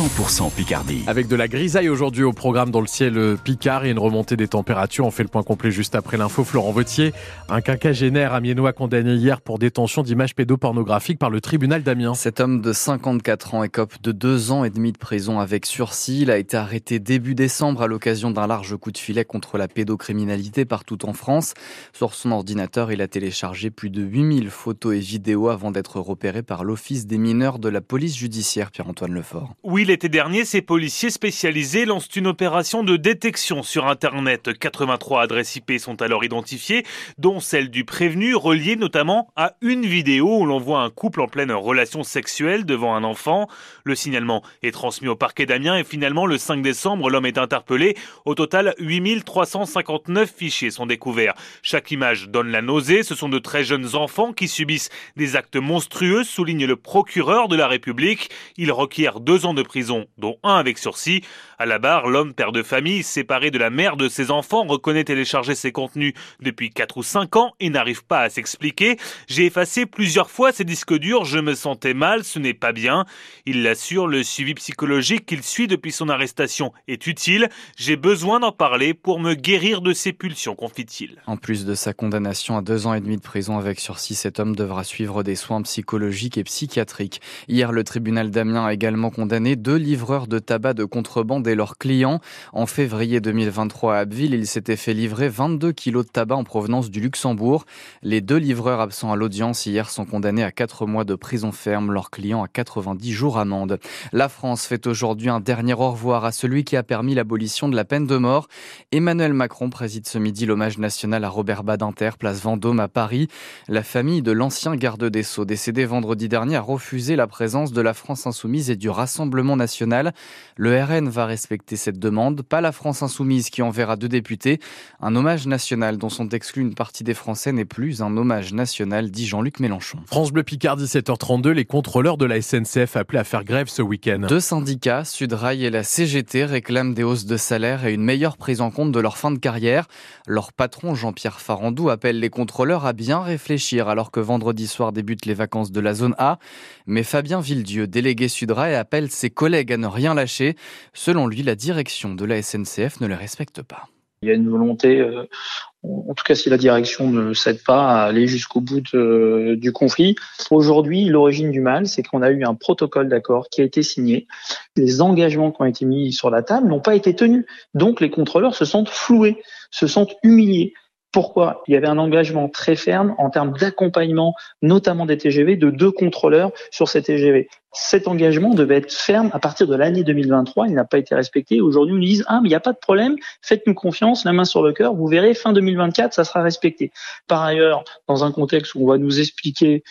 100% Picardie. Avec de la grisaille aujourd'hui au programme dans le ciel Picard et une remontée des températures. On fait le point complet juste après l'info. Florent Vautier, un quinquagénaire amiénois condamné hier pour détention d'images pédopornographiques par le tribunal d'Amiens. Cet homme de 54 ans écope de deux ans et demi de prison avec sursis. Il a été arrêté début décembre à l'occasion d'un large coup de filet contre la pédocriminalité partout en France. Sur son ordinateur, il a téléchargé plus de 8000 photos et vidéos avant d'être repéré par l'Office des mineurs de la police judiciaire, Pierre-Antoine Lefort. Oui, l'été dernier, ces policiers spécialisés lancent une opération de détection sur Internet. 83 adresses IP sont alors identifiées, dont celle du prévenu, reliée notamment à une vidéo où l'on voit un couple en pleine relation sexuelle devant un enfant. Le signalement est transmis au parquet d'Amiens et finalement, le 5 décembre, l'homme est interpellé. Au total, 8359 fichiers sont découverts. Chaque image donne la nausée. Ce sont de très jeunes enfants qui subissent des actes monstrueux, souligne le procureur de la République. Il requiert deux ans de prison, dont un avec sursis. À la barre, l'homme, père de famille, séparé de la mère de ses enfants, reconnaît télécharger ses contenus depuis 4 ou 5 ans et n'arrive pas à s'expliquer. J'ai effacé plusieurs fois ces disques durs, je me sentais mal, ce n'est pas bien. Il l'assure, le suivi psychologique qu'il suit depuis son arrestation est utile. J'ai besoin d'en parler pour me guérir de ses pulsions, confie-t-il. En plus de sa condamnation à deux ans et demi de prison avec sursis, cet homme devra suivre des soins psychologiques et psychiatriques. Hier, le tribunal d'Amiens a également condamné deux livreurs de tabac de contrebande et leurs clients. En février 2023 à Abbeville, ils s'étaient fait livrer 22 kilos de tabac en provenance du Luxembourg. Les deux livreurs absents à l'audience hier sont condamnés à 4 mois de prison ferme, leurs clients à 90 jours amende. La France fait aujourd'hui un dernier au revoir à celui qui a permis l'abolition de la peine de mort. Emmanuel Macron préside ce midi l'hommage national à Robert Badinter, place Vendôme à Paris. La famille de l'ancien garde des Sceaux, décédé vendredi dernier, a refusé la présence de la France insoumise et du Rassemblement national. Le RN va respecter cette demande, pas la France insoumise qui enverra deux députés. Un hommage national dont sont exclus une partie des Français n'est plus un hommage national, dit Jean-Luc Mélenchon. France Bleu Picard, 17h32, les contrôleurs de la SNCF appelés à faire grève ce week-end. Deux syndicats, Sudrail et la CGT, réclament des hausses de salaire et une meilleure prise en compte de leur fin de carrière. Leur patron, Jean-Pierre Farandou, appelle les contrôleurs à bien réfléchir alors que vendredi soir débutent les vacances de la zone A. Mais Fabien Villedieu, délégué Sudrail, appelle ses collègues à ne rien lâcher. Selon lui, la direction de la SNCF ne les respecte pas. Il y a une volonté, euh, en tout cas si la direction ne cède pas à aller jusqu'au bout du conflit. Aujourd'hui, l'origine du mal, c'est qu'on a eu un protocole d'accord qui a été signé. Les engagements qui ont été mis sur la table n'ont pas été tenus. Donc les contrôleurs se sentent floués, se sentent humiliés. Pourquoi Il y avait un engagement très ferme en termes d'accompagnement, notamment des TGV, de deux contrôleurs sur ces TGV. Cet engagement devait être ferme à partir de l'année 2023. Il n'a pas été respecté. Aujourd'hui, on nous dit ah mais il n'y a pas de problème, faites-nous confiance, la main sur le cœur. Vous verrez, fin 2024, ça sera respecté. Par ailleurs, dans un contexte où on va nous expliquer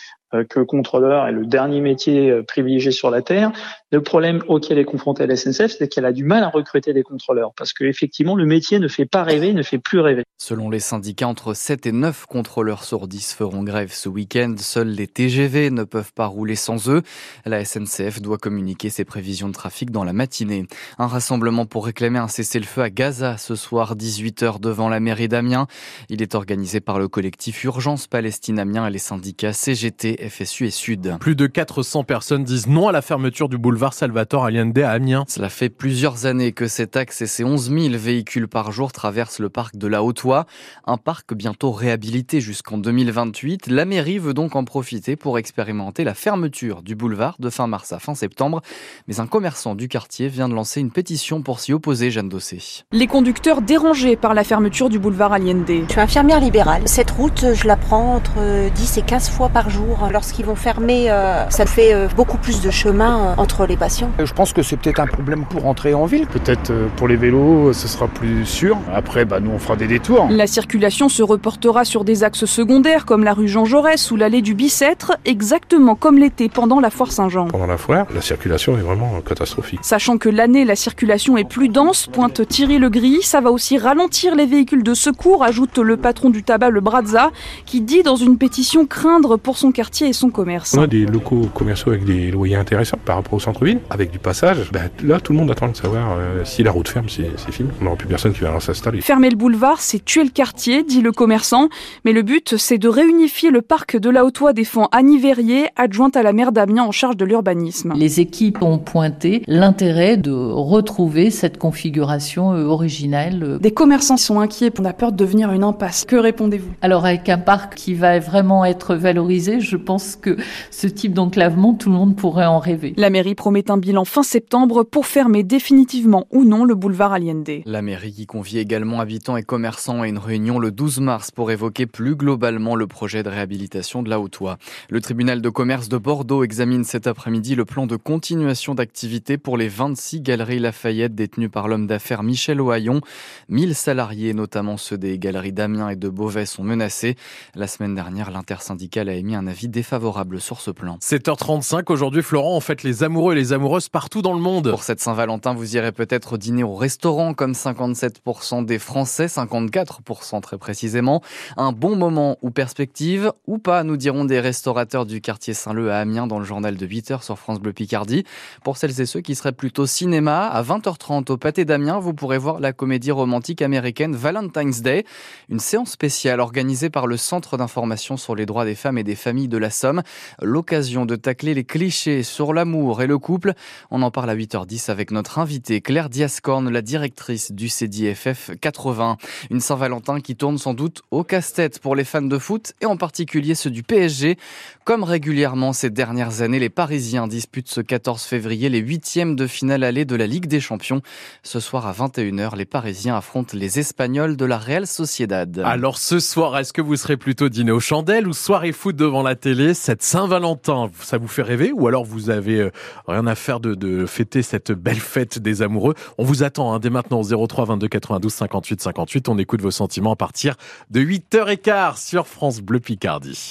que contrôleur est le dernier métier euh, privilégié sur la terre. Le problème auquel est confrontée la SNCF, c'est qu'elle a du mal à recruter des contrôleurs parce que effectivement le métier ne fait pas rêver, ne fait plus rêver. Selon les syndicats, entre 7 et 9 contrôleurs sur 10 feront grève ce week-end. Seuls les TGV ne peuvent pas rouler sans eux. La SNCF doit communiquer ses prévisions de trafic dans la matinée. Un rassemblement pour réclamer un cessez-le-feu à Gaza ce soir 18h devant la mairie d'Amiens. Il est organisé par le collectif Urgence Palestine Amiens et les syndicats CGT, FSU et Sud. Plus de 400 personnes disent non à la fermeture du boulevard Salvatore Allende à Amiens. Cela fait plusieurs années que cet axe et ses 11 000 véhicules par jour traversent le parc de la Haute-Oie. Un parc bientôt réhabilité jusqu'en 2028. La mairie veut donc en profiter pour expérimenter la fermeture du boulevard de fin mars à fin septembre. Mais un commerçant du quartier vient de lancer une pétition pour s'y opposer, Jeanne Dossé. Les conducteurs dérangés par la fermeture du boulevard Allende. Je suis infirmière libérale. Cette route, je la prends entre 10 et 15 fois par jour lorsqu'ils vont fermer, euh, ça fait euh, beaucoup plus de chemin euh, entre les patients. Je pense que c'est peut-être un problème pour entrer en ville. Peut-être pour les vélos, ce sera plus sûr. Après, bah, nous, on fera des détours. La circulation se reportera sur des axes secondaires comme la rue Jean Jaurès ou l'allée du Bicêtre, exactement comme l'été pendant la foire Saint-Jean. Pendant la foire, la circulation est vraiment catastrophique. Sachant que l'année, la circulation est plus dense, pointe Thierry Le Gris, ça va aussi ralentir les véhicules de secours, ajoute le patron du tabac, le Brazza, qui dit dans une pétition craindre pour son quartier quartier et son commerce. On a des locaux commerciaux avec des loyers intéressants par rapport au centre-ville, avec du passage. Ben, là, tout le monde attend de savoir euh, si la route ferme, c'est fini. On n'aura plus personne qui va s'installer. Fermer le boulevard, c'est tuer le quartier, dit le commerçant. Mais le but, c'est de réunifier le parc de la Haute-Oie défend Annie Verrier, adjointe à la maire d'Amiens en charge de l'urbanisme. Les équipes ont pointé l'intérêt de retrouver cette configuration euh, originelle. Des commerçants sont inquiets, on a peur de devenir une impasse. Que répondez-vous? Alors avec un parc qui va vraiment être valorisé, je pense que ce type d'enclavement, tout le monde pourrait en rêver. La mairie promet un bilan fin septembre pour fermer définitivement ou non le boulevard Allende. La mairie qui convie également habitants et commerçants à une réunion le 12 mars pour évoquer plus globalement le projet de réhabilitation de la Haute-Oie. Le tribunal de commerce de Bordeaux examine cet après-midi le plan de continuation d'activité pour les 26 galeries Lafayette détenues par l'homme d'affaires Michel Ohaillon. 1000 salariés, notamment ceux des galeries d'Amiens et de Beauvais, sont menacés. La semaine dernière, l'intersyndicale a émis un avis défavorable sur ce plan. 7h35, aujourd'hui Florent, on fête les amoureux et les amoureuses partout dans le monde. Pour cette Saint-Valentin, vous irez peut-être dîner au restaurant comme 57% des Français, 54% très précisément. Un bon moment ou perspective ou pas, nous diront des restaurateurs du quartier Saint-Leu à Amiens dans le journal de 8h sur France Bleu Picardie. Pour celles et ceux qui seraient plutôt cinéma, à 20h30 au Pâté d'Amiens, vous pourrez voir la comédie romantique américaine Valentine's Day, une séance spéciale organisée par le Centre d'information sur les droits des femmes et des familles de la Somme. L'occasion de tacler les clichés sur l'amour et le couple. On en parle à 8h10 avec notre invitée Claire Diascorne, la directrice du CDFF 80. Une Saint-Valentin qui tourne sans doute au casse-tête pour les fans de foot et en particulier ceux du PSG. Comme régulièrement ces dernières années, les Parisiens disputent ce 14 février les huitièmes de finale allée de la Ligue des Champions. Ce soir à 21h, les Parisiens affrontent les Espagnols de la Real Sociedad. Alors ce soir, est-ce que vous serez plutôt dîner aux chandelles ou soirée foot devant la télé? Cette Saint-Valentin, ça vous fait rêver ou alors vous avez euh, rien à faire de, de fêter cette belle fête des amoureux? On vous attend hein, dès maintenant au 03 22 92 58 58. On écoute vos sentiments à partir de 8h15 sur France Bleu Picardie.